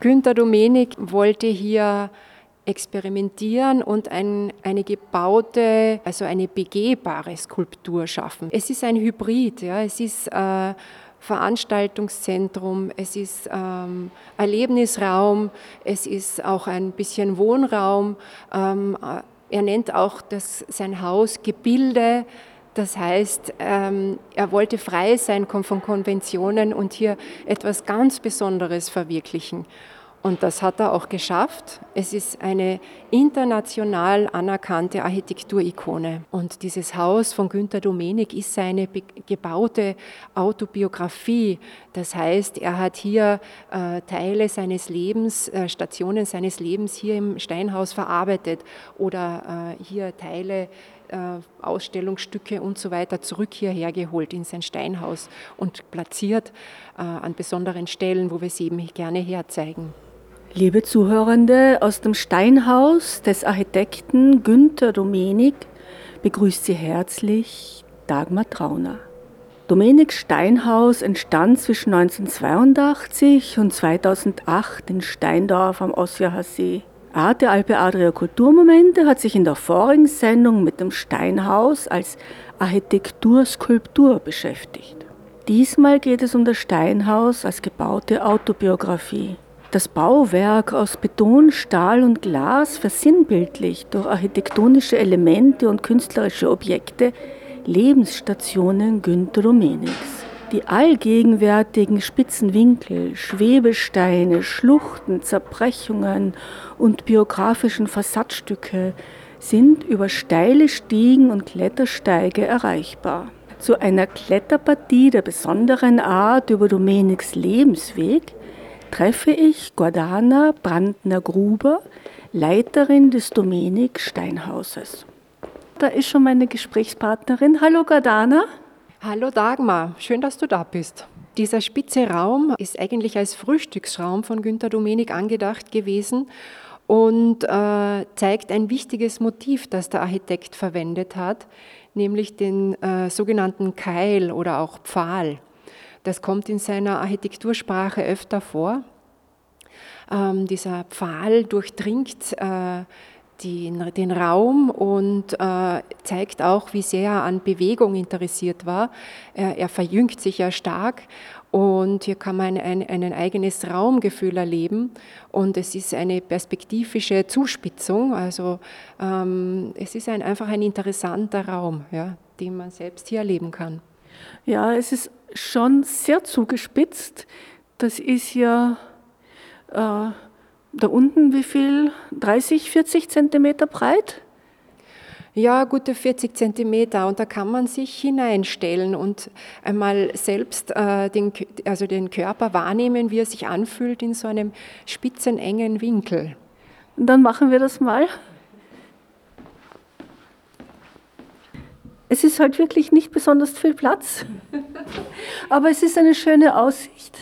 Günter Domenik wollte hier experimentieren und ein, eine gebaute, also eine begehbare Skulptur schaffen. Es ist ein Hybrid, ja, es ist äh, Veranstaltungszentrum, es ist ähm, Erlebnisraum, es ist auch ein bisschen Wohnraum. Ähm, äh, er nennt auch das, sein Haus Gebilde. Das heißt, ähm, er wollte frei sein von Konventionen und hier etwas ganz Besonderes verwirklichen. Und das hat er auch geschafft. Es ist eine international anerkannte Architekturikone. Und dieses Haus von Günter Domenik ist seine gebaute Autobiografie. Das heißt, er hat hier äh, Teile seines Lebens, äh, Stationen seines Lebens hier im Steinhaus verarbeitet oder äh, hier Teile Ausstellungsstücke und so weiter zurück hierher geholt in sein Steinhaus und platziert äh, an besonderen Stellen, wo wir sie eben gerne herzeigen. Liebe Zuhörende, aus dem Steinhaus des Architekten Günther Domenik begrüßt Sie herzlich Dagmar Trauner. Domeniks Steinhaus entstand zwischen 1982 und 2008 in Steindorf am Osjacher See. Arte Alpe Adria Kulturmomente hat sich in der vorigen Sendung mit dem Steinhaus als Architekturskulptur beschäftigt. Diesmal geht es um das Steinhaus als gebaute Autobiografie. Das Bauwerk aus Beton, Stahl und Glas versinnbildlicht durch architektonische Elemente und künstlerische Objekte Lebensstationen Günter Domeniks. Die allgegenwärtigen spitzen Winkel, Schwebesteine, Schluchten, Zerbrechungen und biografischen Fassadstücke sind über steile Stiegen und Klettersteige erreichbar. Zu einer Kletterpartie der besonderen Art über Domeniks Lebensweg treffe ich Gordana Brandner-Gruber, Leiterin des Domenik Steinhauses. Da ist schon meine Gesprächspartnerin. Hallo Gordana. Hallo Dagmar, schön, dass du da bist. Dieser spitze Raum ist eigentlich als Frühstücksraum von Günter Domenik angedacht gewesen und äh, zeigt ein wichtiges Motiv, das der Architekt verwendet hat, nämlich den äh, sogenannten Keil oder auch Pfahl. Das kommt in seiner Architektursprache öfter vor. Ähm, dieser Pfahl durchdringt äh, den, den, Raum und äh, zeigt auch, wie sehr er an Bewegung interessiert war. Er, er verjüngt sich ja stark und hier kann man ein, ein, ein, eigenes Raumgefühl erleben und es ist eine perspektivische Zuspitzung. Also ähm, es ist ein, einfach ein interessanter Raum, ja, den man selbst hier erleben kann. Ja, es ist schon sehr zugespitzt. Das ist ja äh, da unten wie viel? 30, 40 Zentimeter breit? Ja, gute 40 Zentimeter und da kann man sich hineinstellen und einmal selbst äh, den, also den Körper wahrnehmen, wie er sich anfühlt in so einem spitzen, engen Winkel. Dann machen wir das mal. Es ist halt wirklich nicht besonders viel Platz, aber es ist eine schöne Aussicht.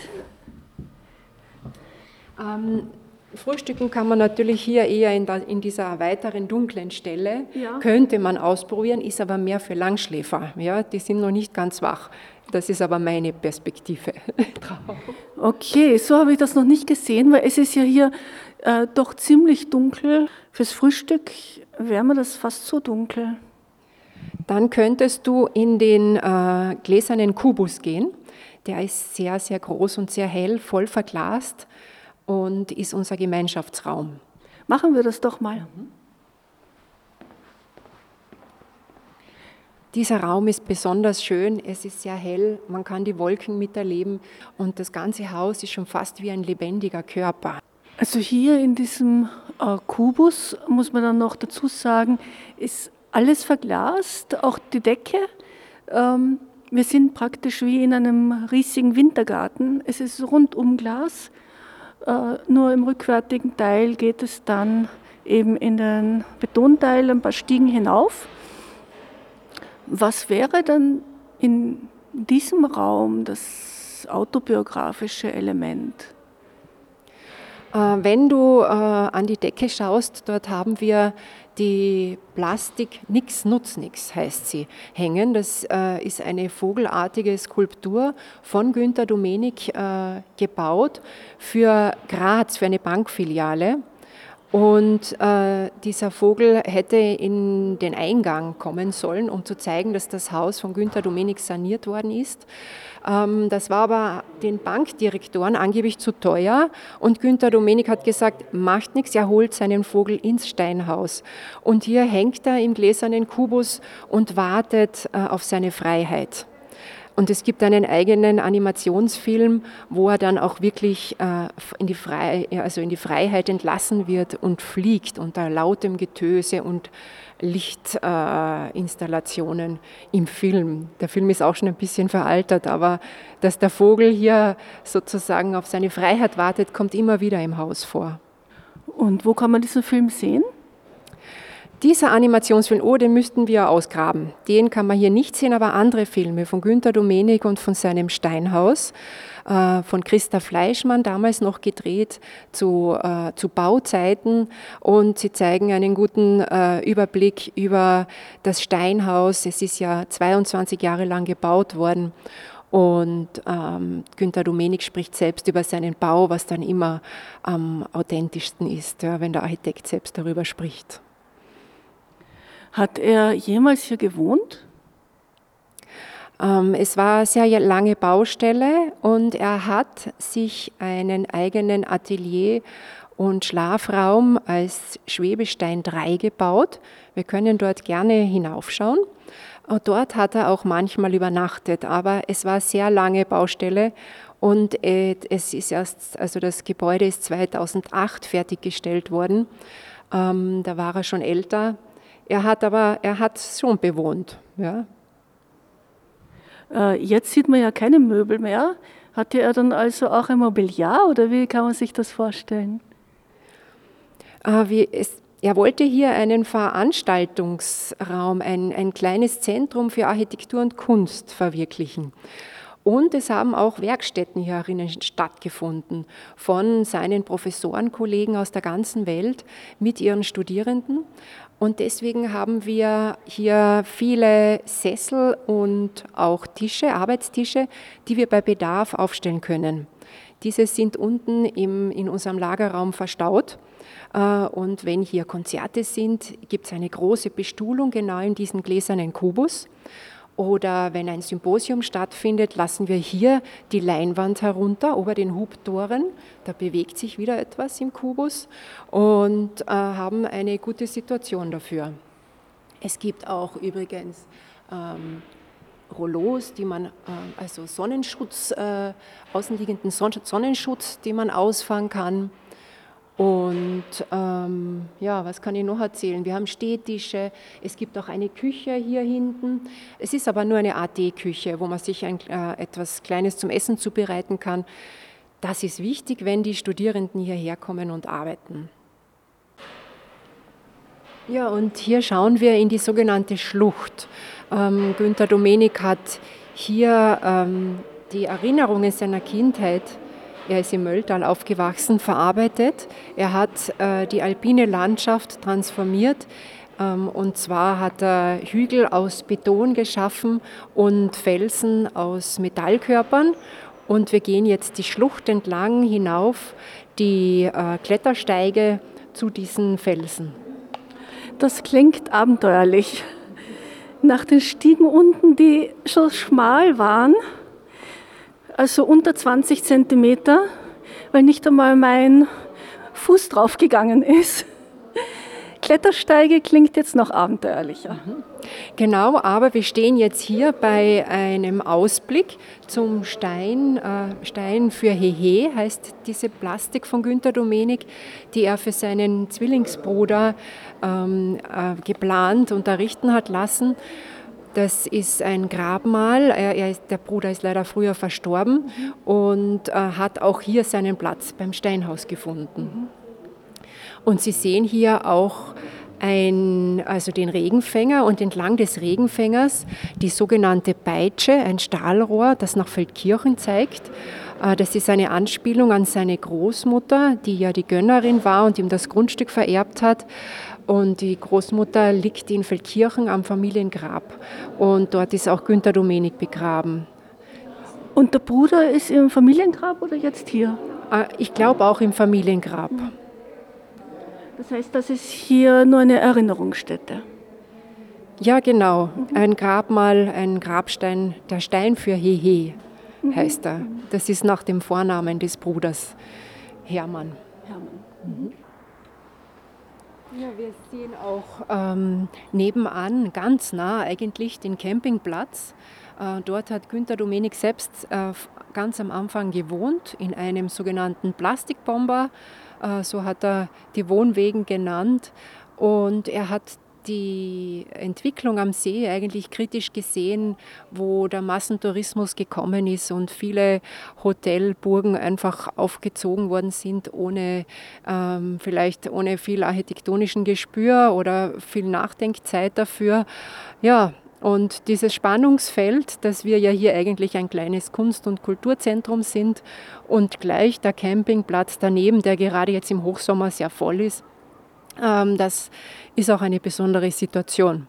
Ähm, Frühstücken kann man natürlich hier eher in, der, in dieser weiteren dunklen Stelle. Ja. Könnte man ausprobieren, ist aber mehr für Langschläfer. Ja, die sind noch nicht ganz wach. Das ist aber meine Perspektive drauf. Okay, so habe ich das noch nicht gesehen, weil es ist ja hier äh, doch ziemlich dunkel. Fürs Frühstück wäre mir das fast zu dunkel. Dann könntest du in den äh, gläsernen Kubus gehen. Der ist sehr, sehr groß und sehr hell, voll verglast und ist unser Gemeinschaftsraum. Machen wir das doch mal. Dieser Raum ist besonders schön, es ist sehr hell, man kann die Wolken miterleben und das ganze Haus ist schon fast wie ein lebendiger Körper. Also hier in diesem äh, Kubus, muss man dann noch dazu sagen, ist alles verglast, auch die Decke. Ähm, wir sind praktisch wie in einem riesigen Wintergarten. Es ist rundum Glas. Äh, nur im rückwärtigen Teil geht es dann eben in den Betonteil ein paar Stiegen hinauf. Was wäre dann in diesem Raum das autobiografische Element? Äh, wenn du äh, an die Decke schaust, dort haben wir die Plastik Nix Nutz Nix heißt sie, hängen. Das äh, ist eine vogelartige Skulptur von Günter Domenik gebaut für Graz, für eine Bankfiliale. Und äh, dieser Vogel hätte in den Eingang kommen sollen, um zu zeigen, dass das Haus von Günter Domenik saniert worden ist. Ähm, das war aber den Bankdirektoren angeblich zu teuer und Günter Domenik hat gesagt, macht nichts, er holt seinen Vogel ins Steinhaus. Und hier hängt er im gläsernen Kubus und wartet äh, auf seine Freiheit. Und es gibt einen eigenen Animationsfilm, wo er dann auch wirklich äh, in, die Frei also in die Freiheit entlassen wird und fliegt unter lautem Getöse und Lichtinstallationen äh, im Film. Der Film ist auch schon ein bisschen veraltert, aber dass der Vogel hier sozusagen auf seine Freiheit wartet, kommt immer wieder im Haus vor. Und wo kann man diesen Film sehen? Dieser Animationsfilm, oh, den müssten wir ausgraben. Den kann man hier nicht sehen, aber andere Filme von Günter Domenik und von seinem Steinhaus, äh, von Christa Fleischmann, damals noch gedreht zu, äh, zu Bauzeiten. Und sie zeigen einen guten äh, Überblick über das Steinhaus. Es ist ja 22 Jahre lang gebaut worden. Und ähm, Günter Domenik spricht selbst über seinen Bau, was dann immer am authentischsten ist, ja, wenn der Architekt selbst darüber spricht. Hat er jemals hier gewohnt? Ähm, es war eine sehr lange Baustelle und er hat sich einen eigenen Atelier und Schlafraum als Schwebestein 3 gebaut. Wir können dort gerne hinaufschauen. Dort hat er auch manchmal übernachtet, aber es war eine sehr lange Baustelle und äh, es ist erst, also das Gebäude ist 2008 fertiggestellt worden. Ähm, da war er schon älter er hat aber, er hat schon bewohnt. Ja. Äh, jetzt sieht man ja keine Möbel mehr. Hatte er dann also auch ein Mobiliar oder wie kann man sich das vorstellen? Es, er wollte hier einen Veranstaltungsraum, ein, ein kleines Zentrum für Architektur und Kunst verwirklichen. Und es haben auch Werkstätten hierinnen stattgefunden von seinen Professorenkollegen aus der ganzen Welt mit ihren Studierenden. Und deswegen haben wir hier viele Sessel und auch Tische, Arbeitstische, die wir bei Bedarf aufstellen können. Diese sind unten im, in unserem Lagerraum verstaut. Äh, und wenn hier Konzerte sind, gibt es eine große Bestuhlung genau in diesem gläsernen Kubus. Oder wenn ein Symposium stattfindet, lassen wir hier die Leinwand herunter über den Hubtoren. Da bewegt sich wieder etwas im Kubus und äh, haben eine gute Situation dafür. Es gibt auch übrigens ähm, Rollos, die man, äh, also Sonnenschutz, äh, außenliegenden Sonnenschutz, den man ausfahren kann. Und ähm, ja, was kann ich noch erzählen? Wir haben Stehtische, es gibt auch eine Küche hier hinten. Es ist aber nur eine AT-Küche, wo man sich ein, äh, etwas Kleines zum Essen zubereiten kann. Das ist wichtig, wenn die Studierenden hierher kommen und arbeiten. Ja, und hier schauen wir in die sogenannte Schlucht. Ähm, Günter Domenik hat hier ähm, die Erinnerungen seiner Kindheit er ist im Mölltal aufgewachsen, verarbeitet. Er hat äh, die alpine Landschaft transformiert. Ähm, und zwar hat er Hügel aus Beton geschaffen und Felsen aus Metallkörpern. Und wir gehen jetzt die Schlucht entlang hinauf, die äh, Klettersteige zu diesen Felsen. Das klingt abenteuerlich. Nach den Stiegen unten, die schon schmal waren, also unter 20 Zentimeter, weil nicht einmal mein Fuß draufgegangen ist. Klettersteige klingt jetzt noch abenteuerlicher. Genau, aber wir stehen jetzt hier bei einem Ausblick zum Stein. Äh, Stein für Hehe heißt diese Plastik von Günter Domenik, die er für seinen Zwillingsbruder ähm, äh, geplant und errichten hat lassen. Das ist ein Grabmal. Er, er ist, der Bruder ist leider früher verstorben mhm. und äh, hat auch hier seinen Platz beim Steinhaus gefunden. Mhm. Und Sie sehen hier auch ein, also den Regenfänger und entlang des Regenfängers die sogenannte Peitsche, ein Stahlrohr, das nach Feldkirchen zeigt. Äh, das ist eine Anspielung an seine Großmutter, die ja die Gönnerin war und ihm das Grundstück vererbt hat. Und die Großmutter liegt in Feldkirchen am Familiengrab. Und dort ist auch Günter Domenik begraben. Und der Bruder ist im Familiengrab oder jetzt hier? Äh, ich glaube auch im Familiengrab. Das heißt, das ist hier nur eine Erinnerungsstätte. Ja, genau. Ein Grabmal, ein Grabstein, der Stein für Hehe heißt er. Das ist nach dem Vornamen des Bruders Hermann. Hermann. Ja, wir sehen auch ähm, nebenan, ganz nah eigentlich, den Campingplatz. Äh, dort hat Günter Domenik selbst äh, ganz am Anfang gewohnt, in einem sogenannten Plastikbomber. Äh, so hat er die Wohnwegen genannt. Und er hat die Entwicklung am See eigentlich kritisch gesehen, wo der Massentourismus gekommen ist und viele Hotelburgen einfach aufgezogen worden sind, ohne ähm, vielleicht ohne viel architektonischen Gespür oder viel Nachdenkzeit dafür. Ja, und dieses Spannungsfeld, dass wir ja hier eigentlich ein kleines Kunst- und Kulturzentrum sind und gleich der Campingplatz daneben, der gerade jetzt im Hochsommer sehr voll ist, das ist auch eine besondere Situation.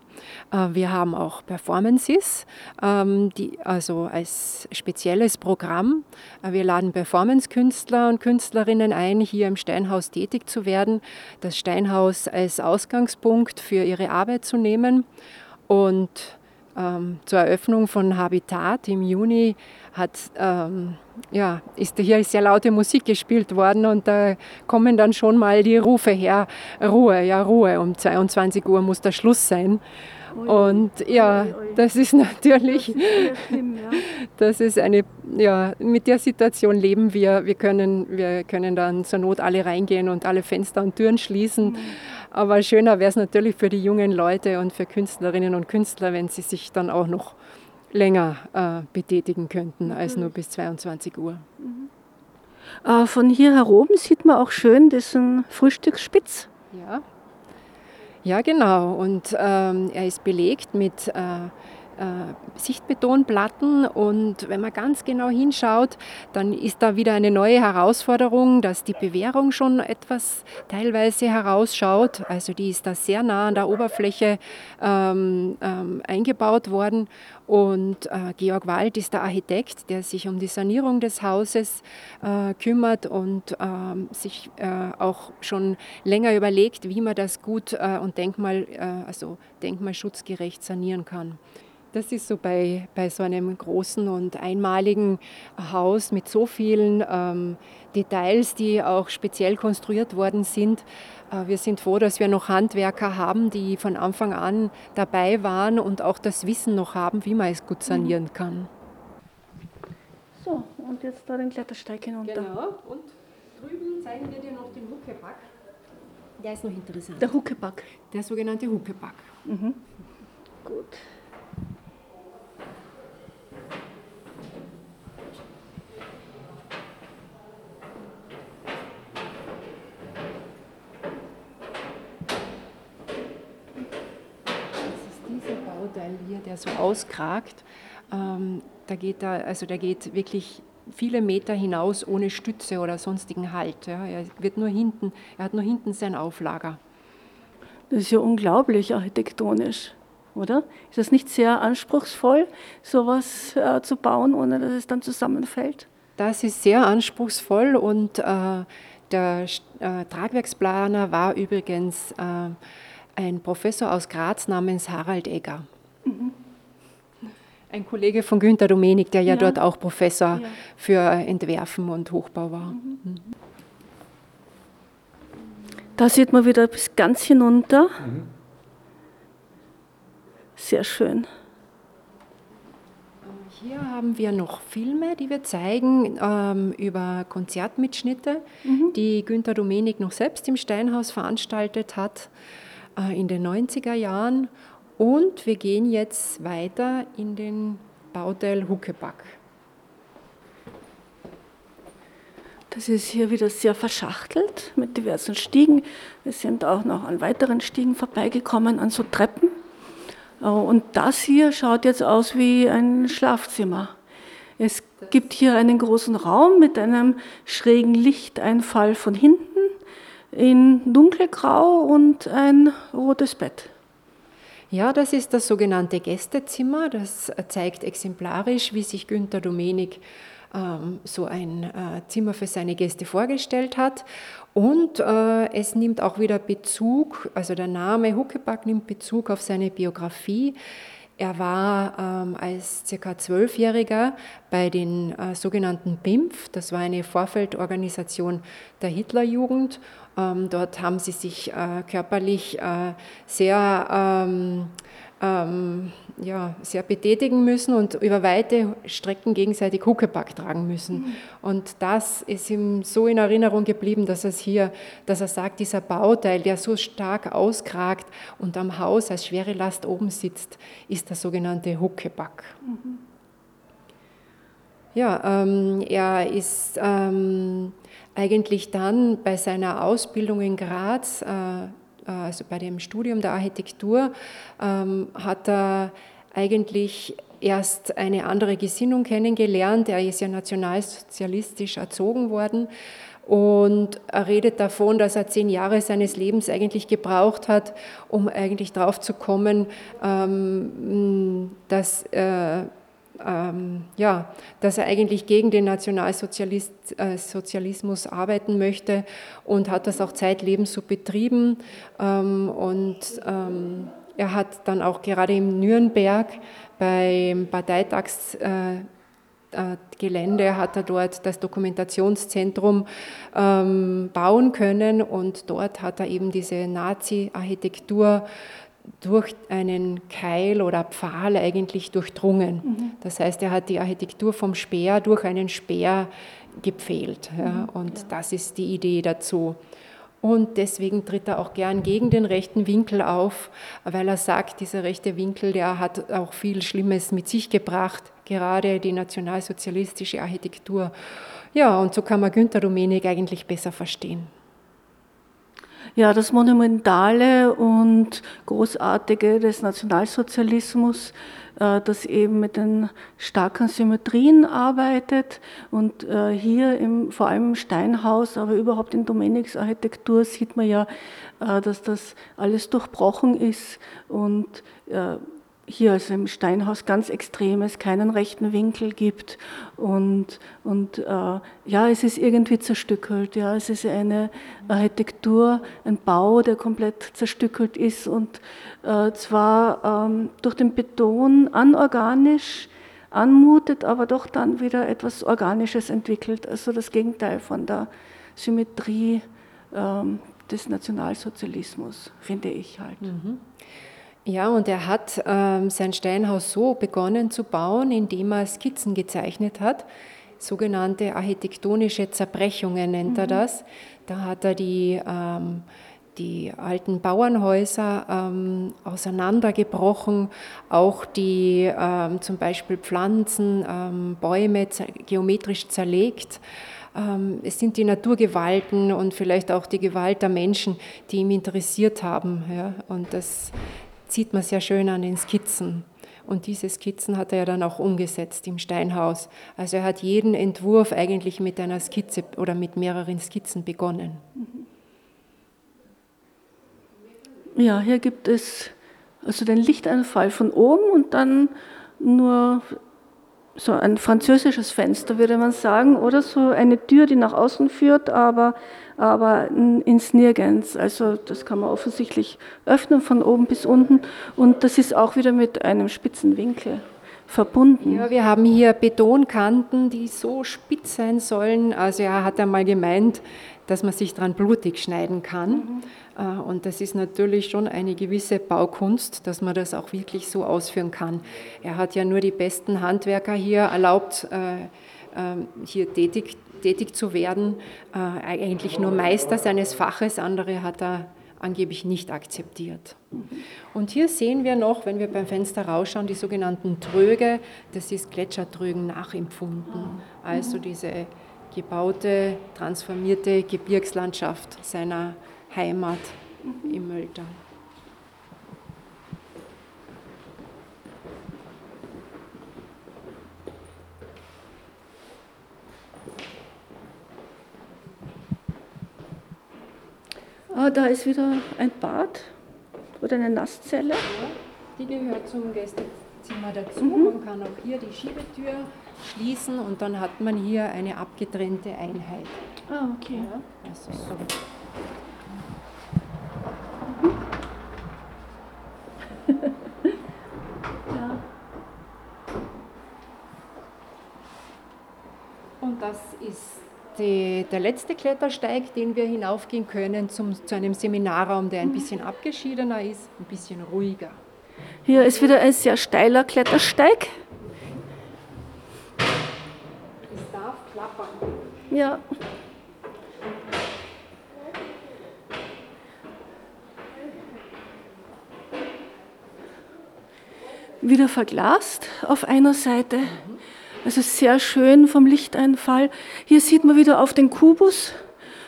Äh, wir haben auch Performances, ähm, die, also als spezielles Programm. Äh, wir laden Performance-Künstler und Künstlerinnen ein, hier im Steinhaus tätig zu werden, das Steinhaus als Ausgangspunkt für ihre Arbeit zu nehmen. Und ähm, zur Eröffnung von Habitat im Juni hat, ähm, ja, ist hier sehr laute Musik gespielt worden und da kommen dann schon mal die Rufe her, Ruhe, ja Ruhe, um 22 Uhr muss der Schluss sein. Und ja, das ist natürlich, das ist eine, ja, mit der Situation leben wir. Wir können, wir können dann zur Not alle reingehen und alle Fenster und Türen schließen. Mhm. Aber schöner wäre es natürlich für die jungen Leute und für Künstlerinnen und Künstler, wenn sie sich dann auch noch länger äh, betätigen könnten als nur bis 22 Uhr. Mhm. Äh, von hier heroben sieht man auch schön diesen Frühstücksspitz. Ja, ja genau. Und ähm, er ist belegt mit äh, Sichtbetonplatten und wenn man ganz genau hinschaut, dann ist da wieder eine neue Herausforderung, dass die Bewährung schon etwas teilweise herausschaut. Also die ist da sehr nah an der Oberfläche ähm, ähm, eingebaut worden und äh, Georg Wald ist der Architekt, der sich um die Sanierung des Hauses äh, kümmert und ähm, sich äh, auch schon länger überlegt, wie man das gut äh, und Denkmal, äh, also denkmalschutzgerecht sanieren kann. Das ist so bei, bei so einem großen und einmaligen Haus mit so vielen ähm, Details, die auch speziell konstruiert worden sind. Äh, wir sind froh, dass wir noch Handwerker haben, die von Anfang an dabei waren und auch das Wissen noch haben, wie man es gut sanieren kann. So, und jetzt da den Klettersteig hinunter. Genau, und drüben zeigen wir dir noch den Huckepack. Der ist noch interessant. Der Huckepack. Der sogenannte Huckepack. Mhm. Gut. Bauteil hier, der so auskragt, ähm, da geht da, also der geht wirklich viele Meter hinaus ohne Stütze oder sonstigen Halt. Ja. Er wird nur hinten, er hat nur hinten sein Auflager. Das ist ja unglaublich architektonisch, oder? Ist das nicht sehr anspruchsvoll, sowas äh, zu bauen, ohne dass es dann zusammenfällt? Das ist sehr anspruchsvoll und äh, der äh, Tragwerksplaner war übrigens äh, ein Professor aus Graz namens Harald Egger. Ein Kollege von Günter Domenik, der ja, ja. dort auch Professor ja. für Entwerfen und Hochbau war. Mhm. Mhm. Da sieht man wieder bis ganz hinunter. Mhm. Sehr schön. Hier haben wir noch Filme, die wir zeigen ähm, über Konzertmitschnitte, mhm. die Günter Domenik noch selbst im Steinhaus veranstaltet hat äh, in den 90er Jahren. Und wir gehen jetzt weiter in den Bauteil Huckepack. Das ist hier wieder sehr verschachtelt mit diversen Stiegen. Wir sind auch noch an weiteren Stiegen vorbeigekommen, an so Treppen. Äh, und das hier schaut jetzt aus wie ein Schlafzimmer. Es gibt hier einen großen Raum mit einem schrägen Lichteinfall von hinten in dunkelgrau und ein rotes Bett. Ja, das ist das sogenannte Gästezimmer. Das zeigt exemplarisch, wie sich Günter Domenik ähm, so ein äh, Zimmer für seine Gäste vorgestellt hat. Und äh, es nimmt auch wieder Bezug, also der Name Huckepack nimmt Bezug auf seine Biografie. Er war ähm, als circa Zwölfjähriger bei den äh, sogenannten BIMF, das war eine Vorfeldorganisation der Hitlerjugend. Ähm, dort haben sie sich äh, körperlich äh, sehr ähm, ähm, ja, sehr betätigen müssen und über weite Strecken gegenseitig Huckepack tragen müssen. Mhm. Und das ist ihm so in Erinnerung geblieben, dass, es hier, dass er sagt, dieser Bauteil, der so stark auskragt und am Haus als schwere Last oben sitzt, ist der sogenannte Huckepack. Mhm. Ja, ähm, er ist ähm, eigentlich dann bei seiner Ausbildung in Graz äh, also bei dem Studium der Architektur, ähm, hat er eigentlich erst eine andere Gesinnung kennengelernt. Er ist ja nationalsozialistisch erzogen worden. Und er redet davon, dass er zehn Jahre seines Lebens eigentlich gebraucht hat, um eigentlich drauf zu kommen, ähm, dass äh, ähm, ja, dass er eigentlich gegen den Nationalsozialismus äh, arbeiten möchte und hat das auch zeitlebens so betrieben. Ähm, und ähm, er hat dann auch gerade im Nürnberg beim Parteitagsgelände äh, hat er dort das Dokumentationszentrum ähm, bauen können und dort hat er eben diese Nazi-Architektur durch einen Keil oder Pfahl eigentlich durchdrungen. Mhm. Das heißt, er hat die Architektur vom Speer durch einen Speer gepfählt. Ja, mhm. und ja. das ist die Idee dazu. Und deswegen tritt er auch gern gegen den rechten Winkel auf, weil er sagt, dieser rechte Winkel, der hat auch viel Schlimmes mit sich gebracht, gerade die nationalsozialistische Architektur. Ja, und so kann man Günter Domenik eigentlich besser verstehen. Ja, das Monumentale und Großartige des Nationalsozialismus, äh, das eben mit den starken Symmetrien arbeitet. Und äh, hier im, vor allem im Steinhaus, aber überhaupt in Domeniks Architektur sieht man ja, äh, dass das alles durchbrochen ist und hier also im Steinhaus ganz Extremes, keinen rechten Winkel gibt und, und äh, ja, es ist irgendwie zerstückelt. Ja, es ist eine Architektur, ein Bau, der komplett zerstückelt ist und äh, zwar ähm, durch den Beton anorganisch anmutet, aber doch dann wieder etwas Organisches entwickelt, also das Gegenteil von der Symmetrie ähm, des Nationalsozialismus, finde ich halt. Mhm. Ja, und er hat ähm, sein Steinhaus so begonnen zu bauen, indem er Skizzen gezeichnet hat. Sogenannte architektonische Zerbrechungen nennt mhm. er das. Da hat er die, ähm, die alten Bauernhäuser ähm, auseinandergebrochen, auch die ähm, zum Beispiel Pflanzen, ähm, Bäume geometrisch zerlegt ähm, es sind die Naturgewalten und vielleicht auch die Gewalt der Menschen, die ihn interessiert haben. Ja. Und das, sieht man sehr schön an den Skizzen. Und diese Skizzen hat er ja dann auch umgesetzt im Steinhaus. Also er hat jeden Entwurf eigentlich mit einer Skizze oder mit mehreren Skizzen begonnen. Ja, hier gibt es also den Lichteinfall von oben und dann nur so ein französisches Fenster, würde man sagen, oder so eine Tür, die nach außen führt, aber aber ins Nirgends. Also das kann man offensichtlich öffnen von oben bis unten und das ist auch wieder mit einem spitzen Winkel verbunden. Ja, wir haben hier Betonkanten, die so spitz sein sollen. Also er hat einmal gemeint, dass man sich dran blutig schneiden kann. Mhm. Äh, und das ist natürlich schon eine gewisse Baukunst, dass man das auch wirklich so ausführen kann. Er hat ja nur die besten Handwerker hier erlaubt, äh, ähm, hier tätig tätig zu werden, äh, eigentlich nur Meister seines Faches, andere hat er angeblich nicht akzeptiert. Und hier sehen wir noch, wenn wir beim Fenster rausschauen, die sogenannten Tröge, das ist Gletschertrögen nachempfunden. Also diese gebaute, transformierte Gebirgslandschaft seiner Heimat im Mölltal. Ah, da ist wieder ein Bad oder eine Nasszelle. Die gehört zum Gästezimmer dazu. Man kann auch hier die Schiebetür schließen und dann hat man hier eine abgetrennte Einheit. Ah, okay. Ja, also so. Und das ist die, der letzte Klettersteig, den wir hinaufgehen können zum, zu einem Seminarraum, der ein bisschen abgeschiedener ist, ein bisschen ruhiger. Hier ist wieder ein sehr steiler Klettersteig. Es darf klappern. Ja. Wieder verglast auf einer Seite. Also sehr schön vom Lichteinfall. Hier sieht man wieder auf den Kubus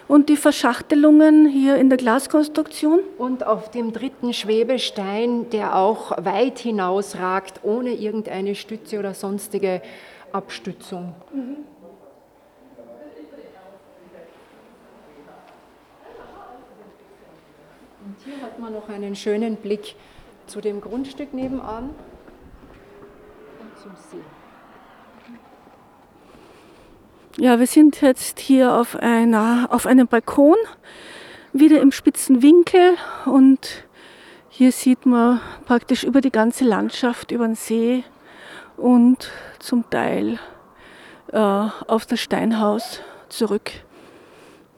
und die Verschachtelungen hier in der Glaskonstruktion. Und auf dem dritten Schwebestein, der auch weit hinausragt, ohne irgendeine Stütze oder sonstige Abstützung. Und hier hat man noch einen schönen Blick zu dem Grundstück nebenan und zum See. Ja, wir sind jetzt hier auf, einer, auf einem Balkon, wieder im spitzen Winkel und hier sieht man praktisch über die ganze Landschaft, über den See und zum Teil äh, auf das Steinhaus zurück.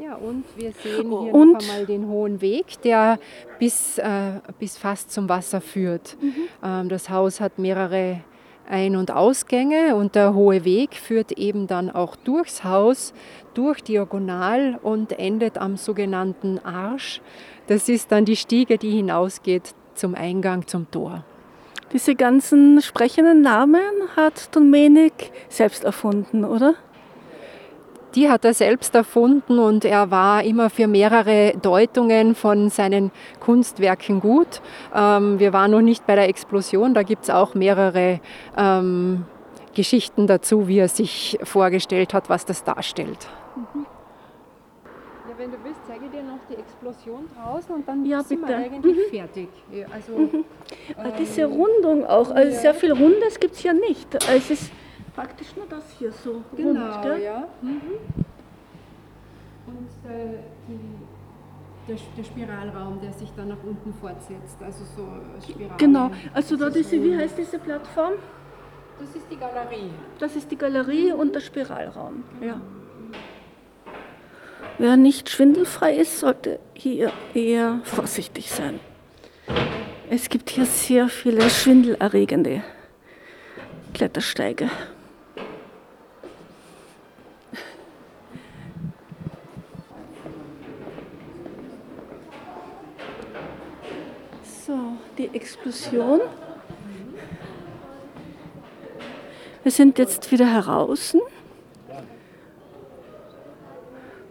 Ja, und wir sehen hier Und- noch einmal den hohen Weg, der bis, äh, bis fast zum Wasser führt. Ähm, das Haus hat mehrere Ein- und Ausgänge und der hohe Weg führt eben dann auch durchs Haus, durch diagonal und endet am sogenannten Arsch. Das ist dann die Stiege, die hinausgeht zum Eingang zum Tor. Diese ganzen sprechenden Namen hat Domenik selbst erfunden, oder? Die hat er selbst erfunden und er war immer für mehrere Deutungen von seinen Kunstwerken gut. Ähm, wir waren noch nicht bei der Explosion, da gibt es auch mehrere ähm, Geschichten dazu, wie er sich vorgestellt hat, was das darstellt. Ja, wenn du willst, zeige ich dir noch die Explosion draußen und dann Ja, sind bitte. wir eigentlich fertig. Ja, Also, Ah, Diese Rundung auch, also sehr viel Rundes gibt es hier nicht. Es ist praktisch nur das hier so Genau, rund. Gell? ja. Mhm. Und der, die, der, der Spiralraum, der sich dann nach unten fortsetzt, also so Spirale. Genau, also da diese, wie heißt diese Plattform? Das ist die Galerie. Das ist die Galerie und der Spiralraum. Ja. Wer nicht schwindelfrei ist, sollte hier eher vorsichtig sein. Es gibt hier sehr viele schwindelerregende Klettersteige. So, die Explosion. Wir sind jetzt wieder heraus.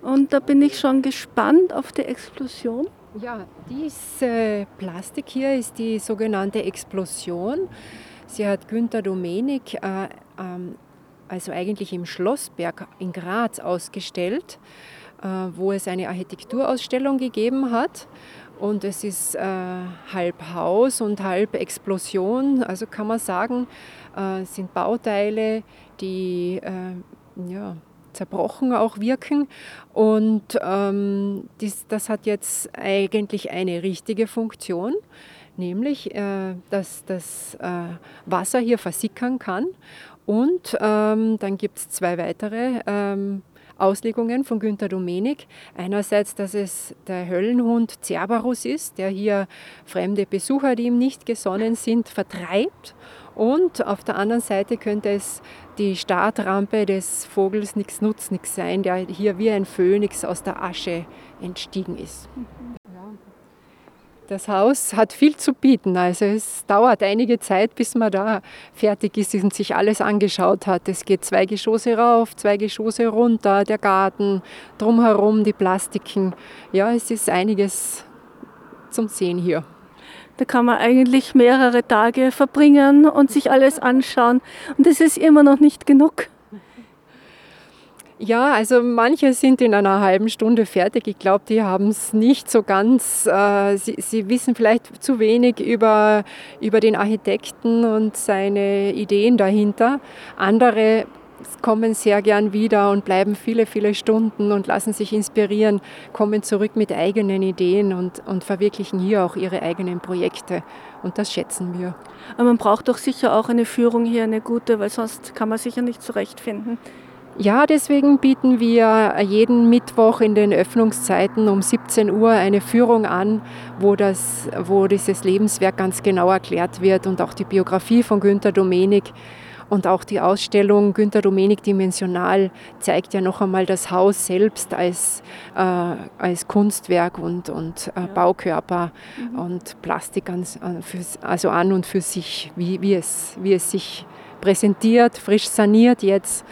Und da bin ich schon gespannt auf die Explosion. Ja, diese Plastik hier ist die sogenannte Explosion. Sie hat Günter Domenik äh, ähm, also eigentlich im Schlossberg in Graz ausgestellt, äh, wo es eine Architekturausstellung gegeben hat. Und es ist äh, halb Haus und halb Explosion. Also kann man sagen, äh, sind Bauteile, die äh, ja, zerbrochen auch wirken. Und ähm, dies, das hat jetzt eigentlich eine richtige Funktion, nämlich äh, dass das äh, Wasser hier versickern kann. Und ähm, dann gibt es zwei weitere ähm, Auslegungen von Günter Domenik. Einerseits, dass es der Höllenhund Cerberus ist, der hier fremde Besucher, die ihm nicht gesonnen sind, vertreibt. Und auf der anderen Seite könnte es die Startrampe des Vogels Nix Nutz Nix sein, der hier wie ein Phönix aus der Asche entstiegen ist. Das Haus hat viel zu bieten. Also es dauert einige Zeit, bis man da fertig ist und sich alles angeschaut hat. Es geht zwei Geschosse rauf, zwei Geschosse runter, der Garten, drumherum die Plastiken. Ja, es ist einiges zum Sehen hier. Da kann man eigentlich mehrere Tage verbringen und sich alles anschauen. Und das ist immer noch nicht genug. Ja, also manche sind in einer halben Stunde fertig. Ich glaube, die haben es nicht so ganz, äh, sie, sie, wissen vielleicht zu wenig über, über den Architekten und seine Ideen dahinter. Andere kommen sehr gern wieder und bleiben viele, viele Stunden und lassen sich inspirieren, kommen zurück mit eigenen Ideen und, und verwirklichen hier auch ihre eigenen Projekte. Und das schätzen wir. Aber man braucht doch sicher auch eine Führung hier, eine gute, weil sonst kann man sicher nicht zurechtfinden. Ja, deswegen bieten wir jeden Mittwoch in den Öffnungszeiten um 17 Uhr eine Führung an, wo, das, wo dieses Lebenswerk ganz genau erklärt wird und auch die Biografie von Günter Domenik. Und auch die Ausstellung Günter Domenik Dimensional zeigt ja noch einmal das Haus selbst als, äh, als Kunstwerk und, und äh, Baukörper mhm. und Plastik an, also an und für sich, wie, wie, es, wie es sich präsentiert, frisch saniert jetzt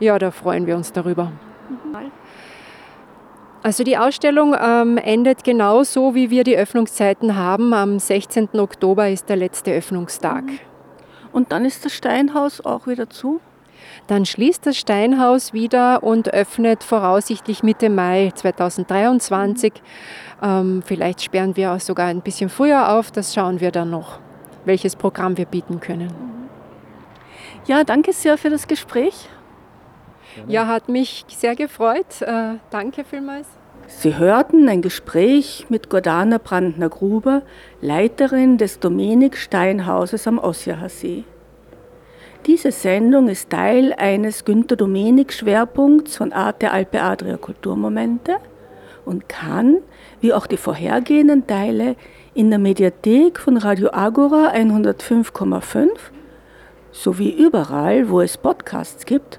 ja, da freuen wir uns darüber. Also die Ausstellung ähm, endet genauso, wie wir die Öffnungszeiten haben. Am 16. Oktober ist der letzte Öffnungstag. Mhm. Und dann ist das Steinhaus auch wieder zu? Dann schließt das Steinhaus wieder und öffnet voraussichtlich Mitte Mai 2023. Ähm, vielleicht sperren wir auch sogar ein bisschen früher auf. Das schauen wir dann noch, welches Programm wir bieten können. Ja, danke sehr für das Gespräch. Ja, hat mich sehr gefreut. Äh, danke vielmals. Sie hörten ein Gespräch mit Gordana Brandner-Gruber, Leiterin des Domenik Steinhauses am Ossiacher See. Diese Sendung ist Teil eines Günter Domenik Schwerpunkts von Arte Alpe Adria Kulturmomente und kann, wie auch die vorhergehenden Teile, in der Mediathek von Radio Agora 105,5 sowie überall, wo es Podcasts gibt,